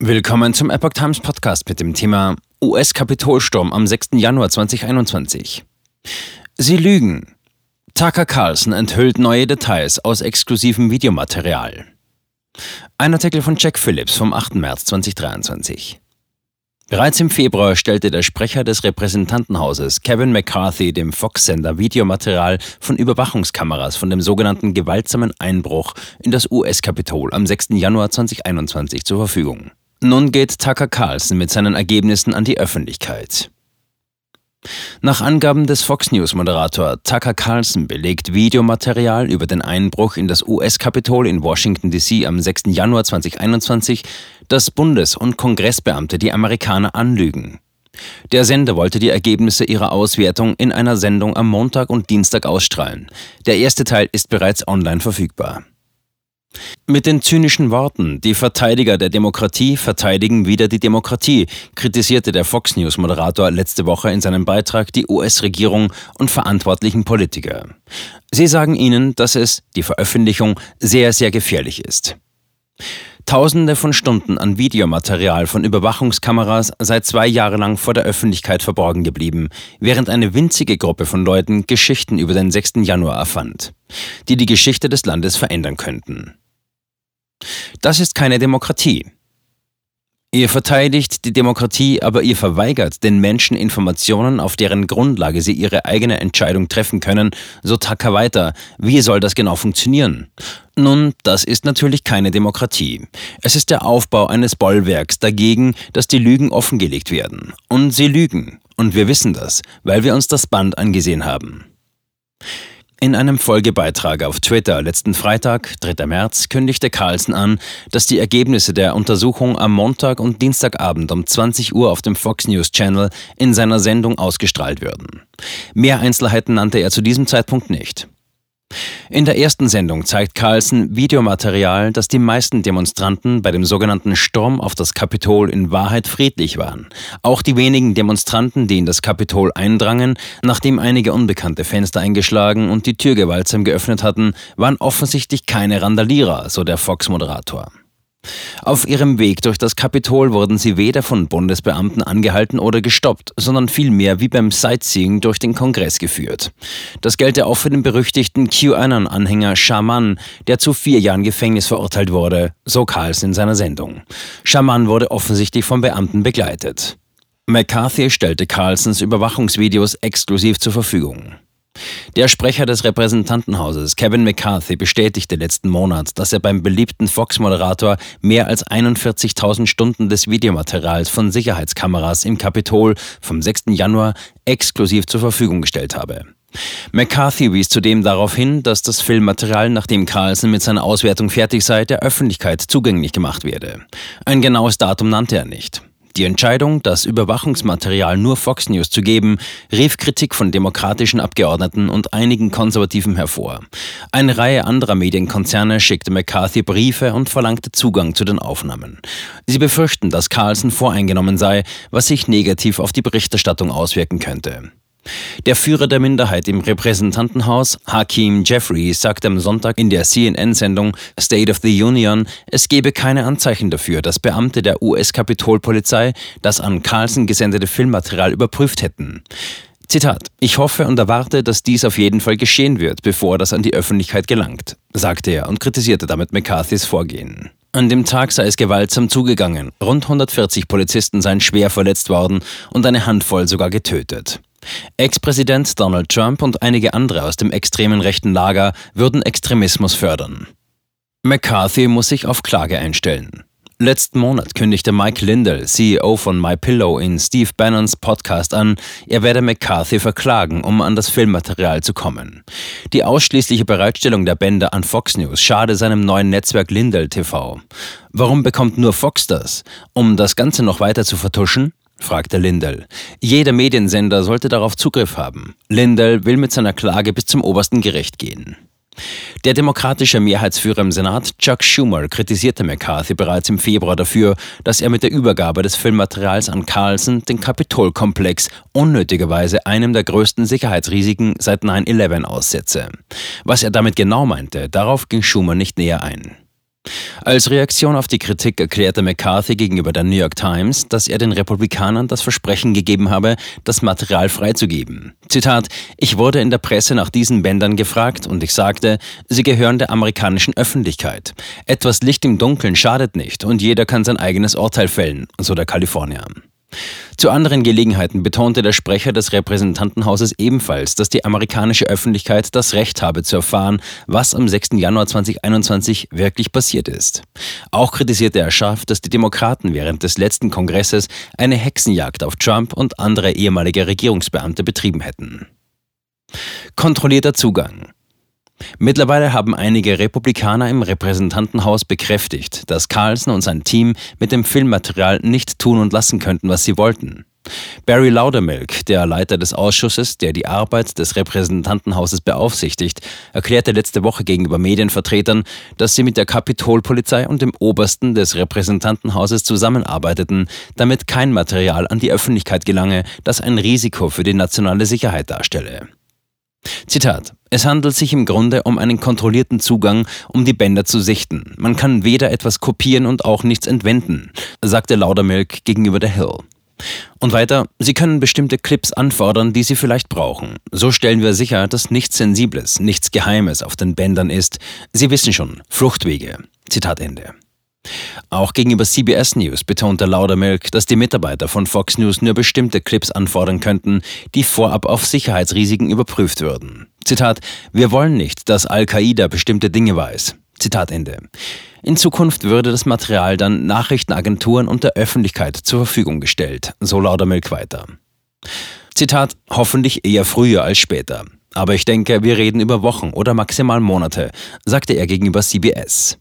Willkommen zum Epoch Times Podcast mit dem Thema US-Kapitolsturm am 6. Januar 2021. Sie lügen. Tucker Carlson enthüllt neue Details aus exklusivem Videomaterial. Ein Artikel von Jack Phillips vom 8. März 2023. Bereits im Februar stellte der Sprecher des Repräsentantenhauses Kevin McCarthy dem Fox-Sender Videomaterial von Überwachungskameras von dem sogenannten gewaltsamen Einbruch in das US-Kapitol am 6. Januar 2021 zur Verfügung. Nun geht Tucker Carlson mit seinen Ergebnissen an die Öffentlichkeit. Nach Angaben des Fox News-Moderator Tucker Carlson belegt Videomaterial über den Einbruch in das US-Kapitol in Washington, D.C. am 6. Januar 2021, dass Bundes- und Kongressbeamte die Amerikaner anlügen. Der Sender wollte die Ergebnisse ihrer Auswertung in einer Sendung am Montag und Dienstag ausstrahlen. Der erste Teil ist bereits online verfügbar. Mit den zynischen Worten, die Verteidiger der Demokratie verteidigen wieder die Demokratie, kritisierte der Fox News-Moderator letzte Woche in seinem Beitrag die US-Regierung und verantwortlichen Politiker. Sie sagen ihnen, dass es, die Veröffentlichung, sehr, sehr gefährlich ist. Tausende von Stunden an Videomaterial von Überwachungskameras seit zwei Jahre lang vor der Öffentlichkeit verborgen geblieben, während eine winzige Gruppe von Leuten Geschichten über den 6. Januar erfand, die die Geschichte des Landes verändern könnten. Das ist keine Demokratie. Ihr verteidigt die Demokratie, aber ihr verweigert den Menschen Informationen, auf deren Grundlage sie ihre eigene Entscheidung treffen können, so Tucker weiter. Wie soll das genau funktionieren? Nun, das ist natürlich keine Demokratie. Es ist der Aufbau eines Bollwerks dagegen, dass die Lügen offengelegt werden. Und sie lügen. Und wir wissen das, weil wir uns das Band angesehen haben. In einem Folgebeitrag auf Twitter letzten Freitag, 3. März, kündigte Carlson an, dass die Ergebnisse der Untersuchung am Montag und Dienstagabend um 20 Uhr auf dem Fox News Channel in seiner Sendung ausgestrahlt würden. Mehr Einzelheiten nannte er zu diesem Zeitpunkt nicht. In der ersten Sendung zeigt Carlson Videomaterial, dass die meisten Demonstranten bei dem sogenannten Sturm auf das Kapitol in Wahrheit friedlich waren. Auch die wenigen Demonstranten, die in das Kapitol eindrangen, nachdem einige unbekannte Fenster eingeschlagen und die Tür gewaltsam geöffnet hatten, waren offensichtlich keine Randalierer, so der Fox-Moderator. Auf ihrem Weg durch das Kapitol wurden sie weder von Bundesbeamten angehalten oder gestoppt, sondern vielmehr wie beim Sightseeing durch den Kongress geführt. Das gelte auch für den berüchtigten QAnon-Anhänger Shaman, der zu vier Jahren Gefängnis verurteilt wurde, so Carlson in seiner Sendung. Shaman wurde offensichtlich von Beamten begleitet. McCarthy stellte Carlsons Überwachungsvideos exklusiv zur Verfügung. Der Sprecher des Repräsentantenhauses, Kevin McCarthy, bestätigte letzten Monat, dass er beim beliebten Fox-Moderator mehr als 41.000 Stunden des Videomaterials von Sicherheitskameras im Kapitol vom 6. Januar exklusiv zur Verfügung gestellt habe. McCarthy wies zudem darauf hin, dass das Filmmaterial, nachdem Carlson mit seiner Auswertung fertig sei, der Öffentlichkeit zugänglich gemacht werde. Ein genaues Datum nannte er nicht. Die Entscheidung, das Überwachungsmaterial nur Fox News zu geben, rief Kritik von demokratischen Abgeordneten und einigen Konservativen hervor. Eine Reihe anderer Medienkonzerne schickte McCarthy Briefe und verlangte Zugang zu den Aufnahmen. Sie befürchten, dass Carlson voreingenommen sei, was sich negativ auf die Berichterstattung auswirken könnte. Der Führer der Minderheit im Repräsentantenhaus, Hakim Jeffrey, sagte am Sonntag in der CNN-Sendung State of the Union, es gebe keine Anzeichen dafür, dass Beamte der US-Kapitolpolizei das an Carlson gesendete Filmmaterial überprüft hätten. Zitat, ich hoffe und erwarte, dass dies auf jeden Fall geschehen wird, bevor das an die Öffentlichkeit gelangt, sagte er und kritisierte damit McCarthys Vorgehen. An dem Tag sei es gewaltsam zugegangen. Rund 140 Polizisten seien schwer verletzt worden und eine Handvoll sogar getötet. Ex-Präsident Donald Trump und einige andere aus dem extremen rechten Lager würden Extremismus fördern. McCarthy muss sich auf Klage einstellen. Letzten Monat kündigte Mike Lindell, CEO von MyPillow, in Steve Bannons Podcast an, er werde McCarthy verklagen, um an das Filmmaterial zu kommen. Die ausschließliche Bereitstellung der Bänder an Fox News schade seinem neuen Netzwerk Lindell TV. Warum bekommt nur Fox das? Um das Ganze noch weiter zu vertuschen? Fragte Lindell. Jeder Mediensender sollte darauf Zugriff haben. Lindell will mit seiner Klage bis zum obersten Gericht gehen. Der demokratische Mehrheitsführer im Senat, Chuck Schumer, kritisierte McCarthy bereits im Februar dafür, dass er mit der Übergabe des Filmmaterials an Carlson den Kapitolkomplex unnötigerweise einem der größten Sicherheitsrisiken seit 9-11 aussetze. Was er damit genau meinte, darauf ging Schumer nicht näher ein. Als Reaktion auf die Kritik erklärte McCarthy gegenüber der New York Times, dass er den Republikanern das Versprechen gegeben habe, das Material freizugeben. Zitat, ich wurde in der Presse nach diesen Bändern gefragt und ich sagte, sie gehören der amerikanischen Öffentlichkeit. Etwas Licht im Dunkeln schadet nicht und jeder kann sein eigenes Urteil fällen, so der Kalifornier. Zu anderen Gelegenheiten betonte der Sprecher des Repräsentantenhauses ebenfalls, dass die amerikanische Öffentlichkeit das Recht habe zu erfahren, was am 6. Januar 2021 wirklich passiert ist. Auch kritisierte er scharf, dass die Demokraten während des letzten Kongresses eine Hexenjagd auf Trump und andere ehemalige Regierungsbeamte betrieben hätten. Kontrollierter Zugang. Mittlerweile haben einige Republikaner im Repräsentantenhaus bekräftigt, dass Carlson und sein Team mit dem Filmmaterial nicht tun und lassen könnten, was sie wollten. Barry Laudermilk, der Leiter des Ausschusses, der die Arbeit des Repräsentantenhauses beaufsichtigt, erklärte letzte Woche gegenüber Medienvertretern, dass sie mit der Kapitolpolizei und dem Obersten des Repräsentantenhauses zusammenarbeiteten, damit kein Material an die Öffentlichkeit gelange, das ein Risiko für die nationale Sicherheit darstelle. Zitat. Es handelt sich im Grunde um einen kontrollierten Zugang, um die Bänder zu sichten. Man kann weder etwas kopieren und auch nichts entwenden, sagte Laudermilk gegenüber der Hill. Und weiter, Sie können bestimmte Clips anfordern, die Sie vielleicht brauchen. So stellen wir sicher, dass nichts Sensibles, nichts Geheimes auf den Bändern ist. Sie wissen schon, Fluchtwege. Zitat Ende. Auch gegenüber CBS News betonte Laudermilk, dass die Mitarbeiter von Fox News nur bestimmte Clips anfordern könnten, die vorab auf Sicherheitsrisiken überprüft würden. Zitat, wir wollen nicht, dass Al-Qaida bestimmte Dinge weiß. Zitat Ende. In Zukunft würde das Material dann Nachrichtenagenturen und der Öffentlichkeit zur Verfügung gestellt, so Laudermilk weiter. Zitat, hoffentlich eher früher als später. Aber ich denke, wir reden über Wochen oder maximal Monate, sagte er gegenüber CBS.